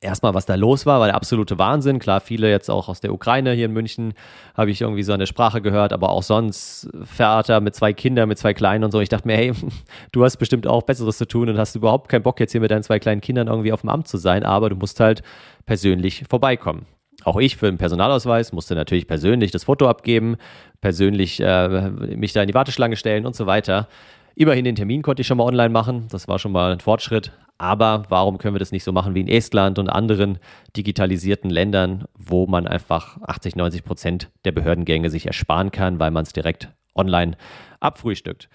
Erstmal, was da los war, war der absolute Wahnsinn. Klar, viele jetzt auch aus der Ukraine hier in München habe ich irgendwie so eine Sprache gehört, aber auch sonst Vater mit zwei Kindern, mit zwei Kleinen und so. Ich dachte mir, hey, du hast bestimmt auch Besseres zu tun und hast überhaupt keinen Bock jetzt hier mit deinen zwei kleinen Kindern irgendwie auf dem Amt zu sein, aber du musst halt persönlich vorbeikommen auch ich für den Personalausweis musste natürlich persönlich das Foto abgeben, persönlich äh, mich da in die Warteschlange stellen und so weiter. Immerhin den Termin konnte ich schon mal online machen, das war schon mal ein Fortschritt. Aber warum können wir das nicht so machen wie in Estland und anderen digitalisierten Ländern, wo man einfach 80, 90 Prozent der Behördengänge sich ersparen kann, weil man es direkt online abfrühstückt?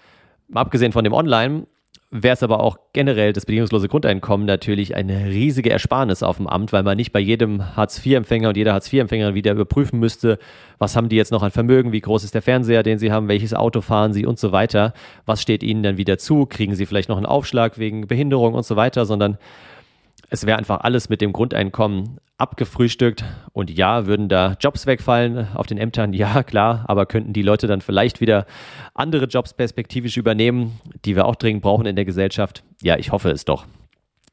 Abgesehen von dem Online wäre es aber auch generell das bedingungslose Grundeinkommen natürlich eine riesige Ersparnis auf dem Amt, weil man nicht bei jedem Hartz-IV-Empfänger und jeder Hartz-IV-Empfängerin wieder überprüfen müsste, was haben die jetzt noch an Vermögen, wie groß ist der Fernseher, den sie haben, welches Auto fahren sie und so weiter, was steht ihnen dann wieder zu, kriegen sie vielleicht noch einen Aufschlag wegen Behinderung und so weiter, sondern es wäre einfach alles mit dem Grundeinkommen abgefrühstückt. Und ja, würden da Jobs wegfallen auf den Ämtern? Ja, klar. Aber könnten die Leute dann vielleicht wieder andere Jobs perspektivisch übernehmen, die wir auch dringend brauchen in der Gesellschaft? Ja, ich hoffe es doch.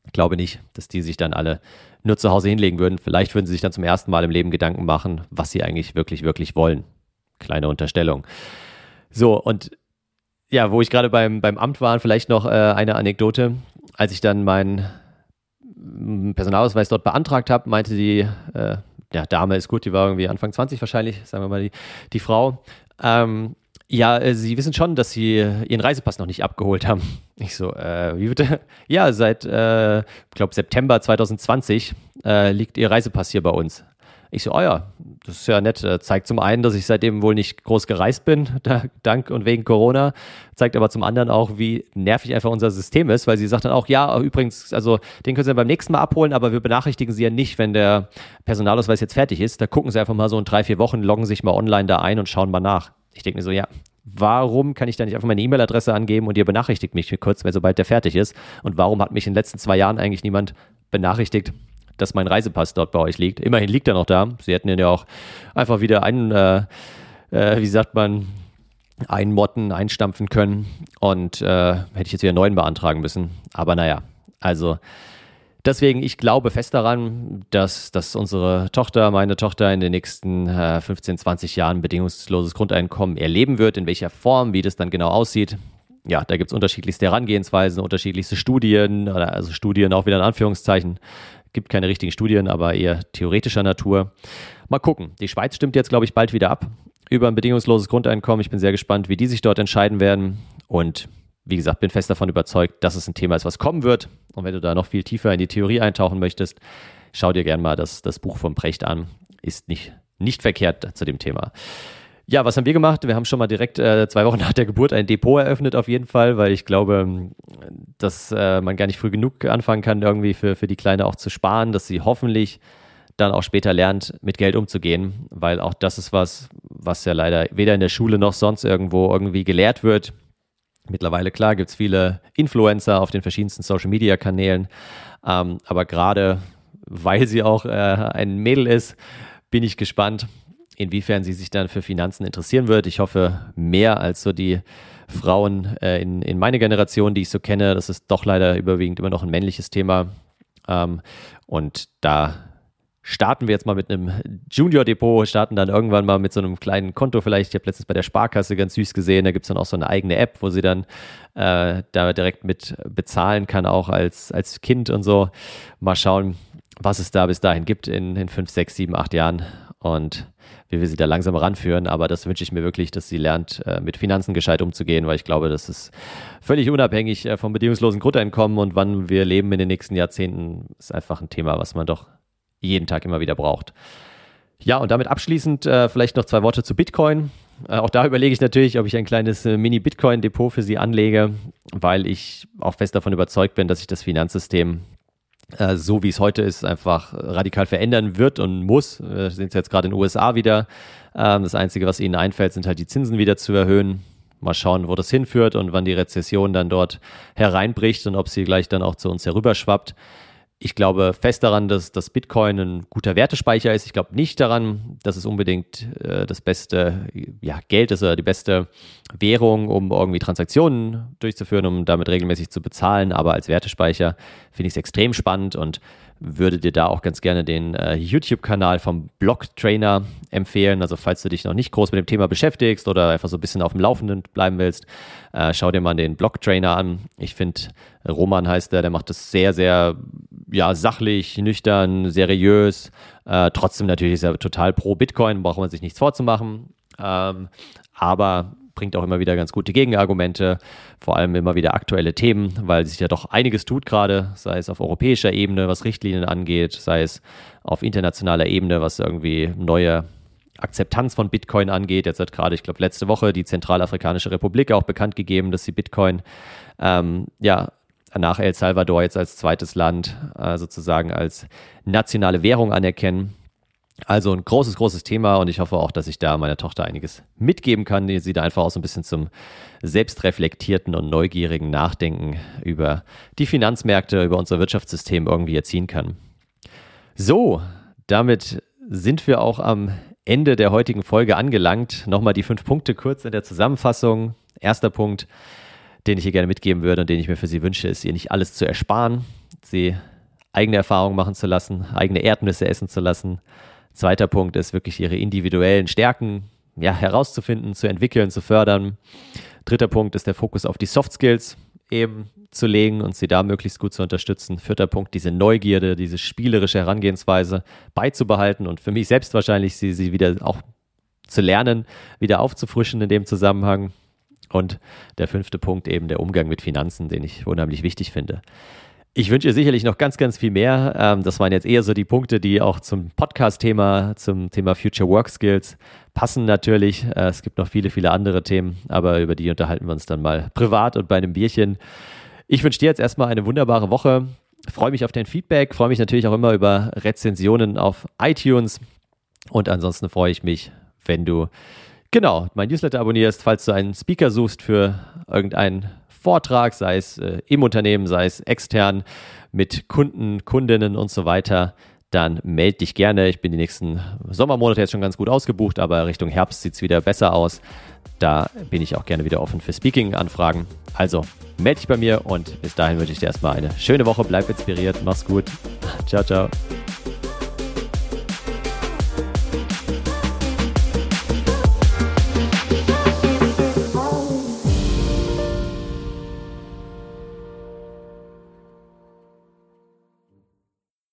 Ich glaube nicht, dass die sich dann alle nur zu Hause hinlegen würden. Vielleicht würden sie sich dann zum ersten Mal im Leben Gedanken machen, was sie eigentlich wirklich, wirklich wollen. Kleine Unterstellung. So, und ja, wo ich gerade beim, beim Amt war, vielleicht noch äh, eine Anekdote. Als ich dann mein Personalausweis dort beantragt habe, meinte die äh, ja, Dame ist gut, die war irgendwie Anfang 20 wahrscheinlich, sagen wir mal die, die Frau. Ähm, ja, äh, Sie wissen schon, dass Sie Ihren Reisepass noch nicht abgeholt haben. Ich so, äh, wie bitte? Ja, seit, äh, ich glaube, September 2020 äh, liegt Ihr Reisepass hier bei uns. Ich so, oh ja, das ist ja nett. Äh, zeigt zum einen, dass ich seitdem wohl nicht groß gereist bin, da, dank und wegen Corona. Zeigt aber zum anderen auch, wie nervig einfach unser System ist, weil sie sagt dann auch, ja, übrigens, also den können Sie beim nächsten Mal abholen, aber wir benachrichtigen Sie ja nicht, wenn der Personalausweis jetzt fertig ist. Da gucken Sie einfach mal so in drei, vier Wochen, loggen sich mal online da ein und schauen mal nach. Ich denke mir so, ja, warum kann ich da nicht einfach meine E-Mail-Adresse angeben und ihr benachrichtigt mich kurz, wenn sobald der fertig ist? Und warum hat mich in den letzten zwei Jahren eigentlich niemand benachrichtigt, dass mein Reisepass dort bei euch liegt. Immerhin liegt er noch da. Sie hätten ihn ja auch einfach wieder ein, äh, äh, wie sagt man, einmotten, einstampfen können. Und äh, hätte ich jetzt wieder einen neuen beantragen müssen. Aber naja, also deswegen, ich glaube fest daran, dass, dass unsere Tochter, meine Tochter in den nächsten äh, 15, 20 Jahren bedingungsloses Grundeinkommen erleben wird. In welcher Form, wie das dann genau aussieht. Ja, da gibt es unterschiedlichste Herangehensweisen, unterschiedlichste Studien, also Studien auch wieder in Anführungszeichen, Gibt keine richtigen Studien, aber eher theoretischer Natur. Mal gucken. Die Schweiz stimmt jetzt, glaube ich, bald wieder ab über ein bedingungsloses Grundeinkommen. Ich bin sehr gespannt, wie die sich dort entscheiden werden. Und wie gesagt, bin fest davon überzeugt, dass es ein Thema ist, was kommen wird. Und wenn du da noch viel tiefer in die Theorie eintauchen möchtest, schau dir gerne mal das, das Buch von Precht an. Ist nicht, nicht verkehrt zu dem Thema. Ja, was haben wir gemacht? Wir haben schon mal direkt äh, zwei Wochen nach der Geburt ein Depot eröffnet, auf jeden Fall, weil ich glaube, dass äh, man gar nicht früh genug anfangen kann, irgendwie für, für die Kleine auch zu sparen, dass sie hoffentlich dann auch später lernt, mit Geld umzugehen, weil auch das ist was, was ja leider weder in der Schule noch sonst irgendwo irgendwie gelehrt wird. Mittlerweile, klar, gibt es viele Influencer auf den verschiedensten Social-Media-Kanälen, ähm, aber gerade weil sie auch äh, ein Mädel ist, bin ich gespannt, inwiefern sie sich dann für Finanzen interessieren wird. Ich hoffe mehr als so die Frauen äh, in, in meine Generation, die ich so kenne. Das ist doch leider überwiegend immer noch ein männliches Thema. Ähm, und da starten wir jetzt mal mit einem Junior-Depot, starten dann irgendwann mal mit so einem kleinen Konto vielleicht. Ich habe letztens bei der Sparkasse ganz süß gesehen, da gibt es dann auch so eine eigene App, wo sie dann äh, da direkt mit bezahlen kann, auch als, als Kind und so. Mal schauen, was es da bis dahin gibt in, in fünf, sechs, sieben, acht Jahren. Und wie wir sie da langsam ranführen. Aber das wünsche ich mir wirklich, dass sie lernt, äh, mit Finanzen gescheit umzugehen, weil ich glaube, das ist völlig unabhängig äh, vom bedingungslosen Grundeinkommen und wann wir leben in den nächsten Jahrzehnten, ist einfach ein Thema, was man doch jeden Tag immer wieder braucht. Ja, und damit abschließend äh, vielleicht noch zwei Worte zu Bitcoin. Auch da überlege ich natürlich, ob ich ein kleines Mini-Bitcoin-Depot für Sie anlege, weil ich auch fest davon überzeugt bin, dass sich das Finanzsystem äh, so wie es heute ist, einfach radikal verändern wird und muss. Wir sehen es jetzt gerade in den USA wieder. Ähm, das Einzige, was ihnen einfällt, sind halt die Zinsen wieder zu erhöhen. Mal schauen, wo das hinführt und wann die Rezession dann dort hereinbricht und ob sie gleich dann auch zu uns herüberschwappt ich glaube fest daran, dass das Bitcoin ein guter Wertespeicher ist. Ich glaube nicht daran, dass es unbedingt äh, das beste ja, Geld ist oder die beste Währung, um irgendwie Transaktionen durchzuführen, um damit regelmäßig zu bezahlen. Aber als Wertespeicher finde ich es extrem spannend und würde dir da auch ganz gerne den äh, YouTube-Kanal vom Block Trainer empfehlen. Also falls du dich noch nicht groß mit dem Thema beschäftigst oder einfach so ein bisschen auf dem Laufenden bleiben willst, äh, schau dir mal den Block Trainer an. Ich finde, Roman heißt der, der macht das sehr, sehr ja, sachlich, nüchtern, seriös. Äh, trotzdem natürlich ist er total pro Bitcoin, braucht man sich nichts vorzumachen. Ähm, aber bringt auch immer wieder ganz gute Gegenargumente, vor allem immer wieder aktuelle Themen, weil sich ja doch einiges tut gerade, sei es auf europäischer Ebene, was Richtlinien angeht, sei es auf internationaler Ebene, was irgendwie neue Akzeptanz von Bitcoin angeht. Jetzt hat gerade, ich glaube, letzte Woche die Zentralafrikanische Republik auch bekannt gegeben, dass sie Bitcoin ähm, ja nach El Salvador jetzt als zweites Land äh, sozusagen als nationale Währung anerkennen. Also ein großes, großes Thema und ich hoffe auch, dass ich da meiner Tochter einiges mitgeben kann, die sie da einfach auch so ein bisschen zum selbstreflektierten und neugierigen Nachdenken über die Finanzmärkte, über unser Wirtschaftssystem irgendwie erziehen kann. So, damit sind wir auch am Ende der heutigen Folge angelangt. Nochmal die fünf Punkte kurz in der Zusammenfassung. Erster Punkt, den ich hier gerne mitgeben würde und den ich mir für Sie wünsche, ist, ihr nicht alles zu ersparen, Sie eigene Erfahrungen machen zu lassen, eigene Erdnüsse essen zu lassen, Zweiter Punkt ist wirklich ihre individuellen Stärken ja, herauszufinden, zu entwickeln, zu fördern. Dritter Punkt ist der Fokus auf die Soft Skills eben zu legen und sie da möglichst gut zu unterstützen. Vierter Punkt, diese Neugierde, diese spielerische Herangehensweise beizubehalten und für mich selbst wahrscheinlich sie, sie wieder auch zu lernen, wieder aufzufrischen in dem Zusammenhang. Und der fünfte Punkt eben der Umgang mit Finanzen, den ich unheimlich wichtig finde. Ich wünsche sicherlich noch ganz, ganz viel mehr. Ähm, das waren jetzt eher so die Punkte, die auch zum Podcast-Thema, zum Thema Future Work Skills passen natürlich. Äh, es gibt noch viele, viele andere Themen, aber über die unterhalten wir uns dann mal privat und bei einem Bierchen. Ich wünsche dir jetzt erstmal eine wunderbare Woche. Freue mich auf dein Feedback, freue mich natürlich auch immer über Rezensionen auf iTunes und ansonsten freue ich mich, wenn du genau mein Newsletter abonnierst, falls du einen Speaker suchst für irgendein Vortrag, sei es äh, im Unternehmen, sei es extern mit Kunden, Kundinnen und so weiter, dann melde dich gerne. Ich bin die nächsten Sommermonate jetzt schon ganz gut ausgebucht, aber Richtung Herbst sieht es wieder besser aus. Da bin ich auch gerne wieder offen für Speaking-Anfragen. Also melde dich bei mir und bis dahin wünsche ich dir erstmal eine schöne Woche. Bleib inspiriert, mach's gut. Ciao, ciao.